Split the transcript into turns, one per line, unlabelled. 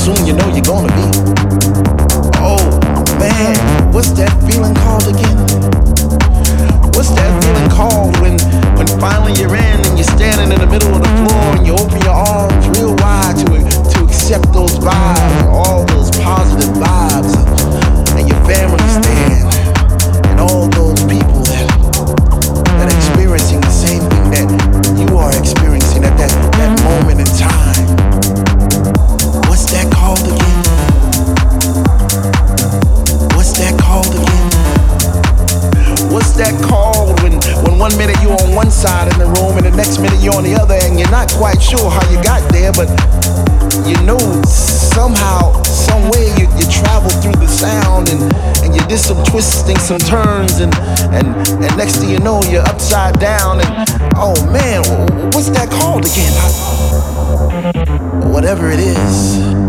Soon you know you're gonna be. Oh man, what's that feeling called again? When you're in and you're standing in the middle of the one side of the room and the next minute you're on the other and you're not quite sure how you got there, but you know somehow, some way you, you travel through the sound and, and you did some twisting, some turns, and, and, and next thing you know, you're upside down and oh man, what's that called again? Whatever it is.